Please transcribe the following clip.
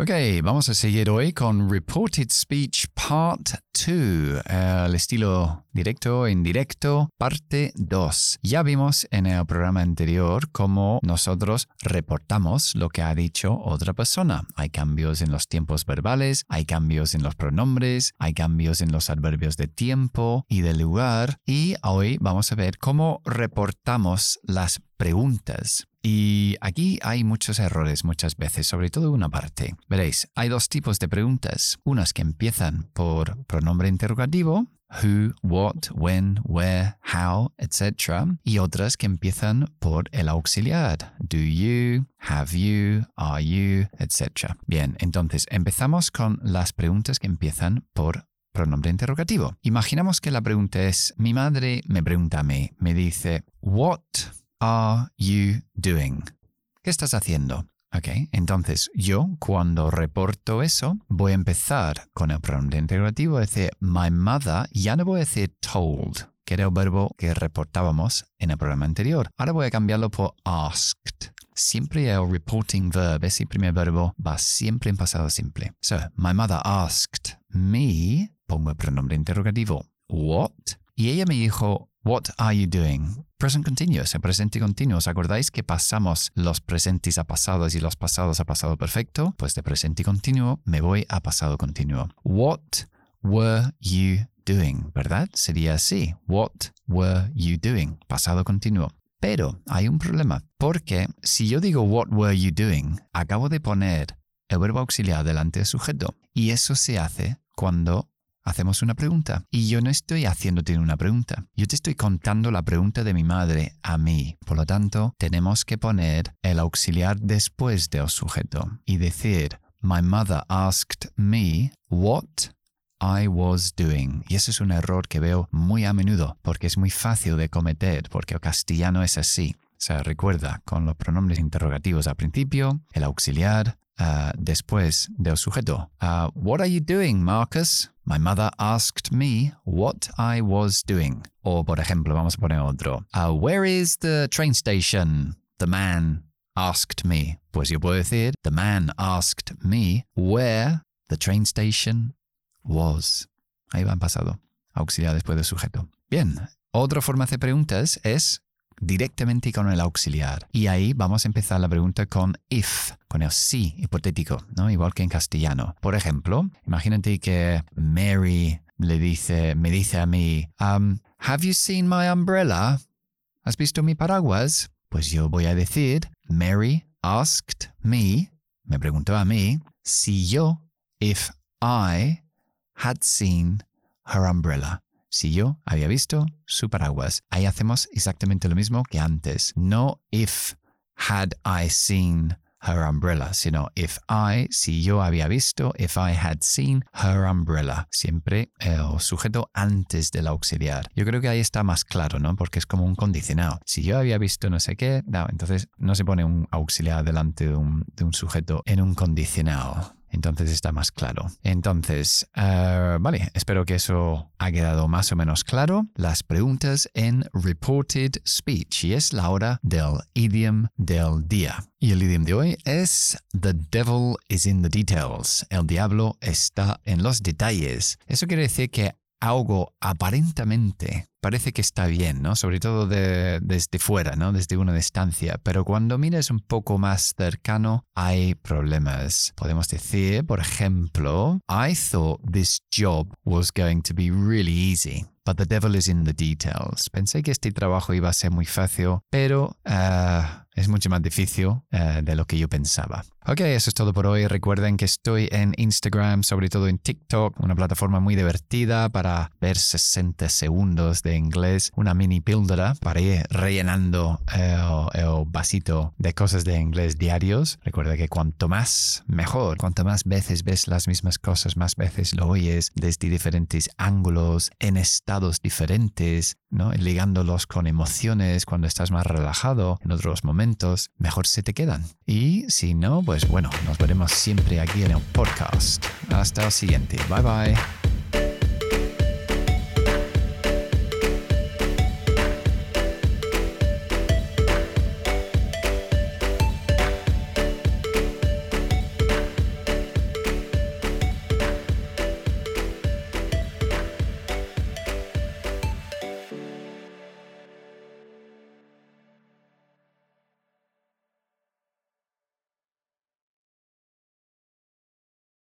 Ok, vamos a seguir hoy con Reported Speech Part 2, el estilo directo indirecto, parte 2. Ya vimos en el programa anterior cómo nosotros reportamos lo que ha dicho otra persona. Hay cambios en los tiempos verbales, hay cambios en los pronombres, hay cambios en los adverbios de tiempo y de lugar, y hoy vamos a ver cómo reportamos las preguntas. Y aquí hay muchos errores muchas veces, sobre todo una parte. Veréis, hay dos tipos de preguntas. Unas que empiezan por pronombre interrogativo, who, what, when, where, how, etc. Y otras que empiezan por el auxiliar, do you, have you, are you, etc. Bien, entonces empezamos con las preguntas que empiezan por pronombre interrogativo. Imaginamos que la pregunta es, mi madre me pregunta a mí, me dice, what are you doing? ¿Qué estás haciendo? Ok, entonces yo cuando reporto eso voy a empezar con el pronombre interrogativo, decir my mother, ya no voy a decir told, que era el verbo que reportábamos en el programa anterior. Ahora voy a cambiarlo por asked. Siempre el reporting verb, ese primer verbo, va siempre en pasado simple. So, my mother asked me, pongo el pronombre interrogativo, what? Y ella me dijo, What are you doing? Present continuous, el presente continuo. ¿Os acordáis que pasamos los presentes a pasados y los pasados a pasado perfecto? Pues de presente continuo me voy a pasado continuo. What were you doing? ¿Verdad? Sería así. What were you doing? Pasado continuo. Pero hay un problema, porque si yo digo what were you doing, acabo de poner el verbo auxiliar delante del sujeto. Y eso se hace cuando hacemos una pregunta. Y yo no estoy haciéndote una pregunta. Yo te estoy contando la pregunta de mi madre a mí. Por lo tanto, tenemos que poner el auxiliar después del sujeto y decir, My mother asked me what I was doing. Y ese es un error que veo muy a menudo porque es muy fácil de cometer porque el castellano es así. O sea, recuerda, con los pronombres interrogativos al principio, el auxiliar, uh, después del sujeto. Uh, what are you doing, Marcus? My mother asked me what I was doing. O, por ejemplo, vamos a poner otro. Uh, where is the train station? The man asked me. Pues yo puedo decir, the man asked me where the train station was. Ahí va en pasado. Auxiliar después del sujeto. Bien. Otra forma de preguntas es directamente con el auxiliar. Y ahí vamos a empezar la pregunta con if, con el sí hipotético, ¿no? Igual que en castellano. Por ejemplo, imagínate que Mary le dice, me dice a mí, um, Have you seen my umbrella? ¿Has visto mi paraguas? Pues yo voy a decir, Mary asked me, me preguntó a mí, si yo, if I had seen her umbrella si yo había visto su paraguas. Ahí hacemos exactamente lo mismo que antes. No if had I seen her umbrella, sino if I, si yo había visto, if I had seen her umbrella. Siempre el sujeto antes del auxiliar. Yo creo que ahí está más claro, ¿no? Porque es como un condicionado. Si yo había visto no sé qué, entonces no se pone un auxiliar delante de un, de un sujeto en un condicionado. Entonces está más claro. Entonces, uh, vale, espero que eso ha quedado más o menos claro. Las preguntas en reported speech y es la hora del idiom del día. Y el idioma de hoy es The devil is in the details. El diablo está en los detalles. Eso quiere decir que algo aparentemente parece que está bien, ¿no? Sobre todo desde fuera, ¿no? Desde una distancia. Pero cuando miras un poco más cercano, hay problemas. Podemos decir, por ejemplo, I thought this job was going to be really easy. But the devil is in the details. Pensé que este trabajo iba a ser muy fácil, pero uh, es mucho más difícil uh, de lo que yo pensaba. Ok, eso es todo por hoy. Recuerden que estoy en Instagram, sobre todo en TikTok, una plataforma muy divertida para ver 60 segundos de inglés, una mini píldora para ir rellenando el, el vasito de cosas de inglés diarios. Recuerda que cuanto más, mejor. Cuanto más veces ves las mismas cosas, más veces lo oyes desde diferentes ángulos, en estados diferentes, ¿no? ligándolos con emociones cuando estás más relajado en otros momentos, mejor se te quedan. Y si no, pues bueno, nos veremos siempre aquí en el podcast. Hasta el siguiente. Bye bye.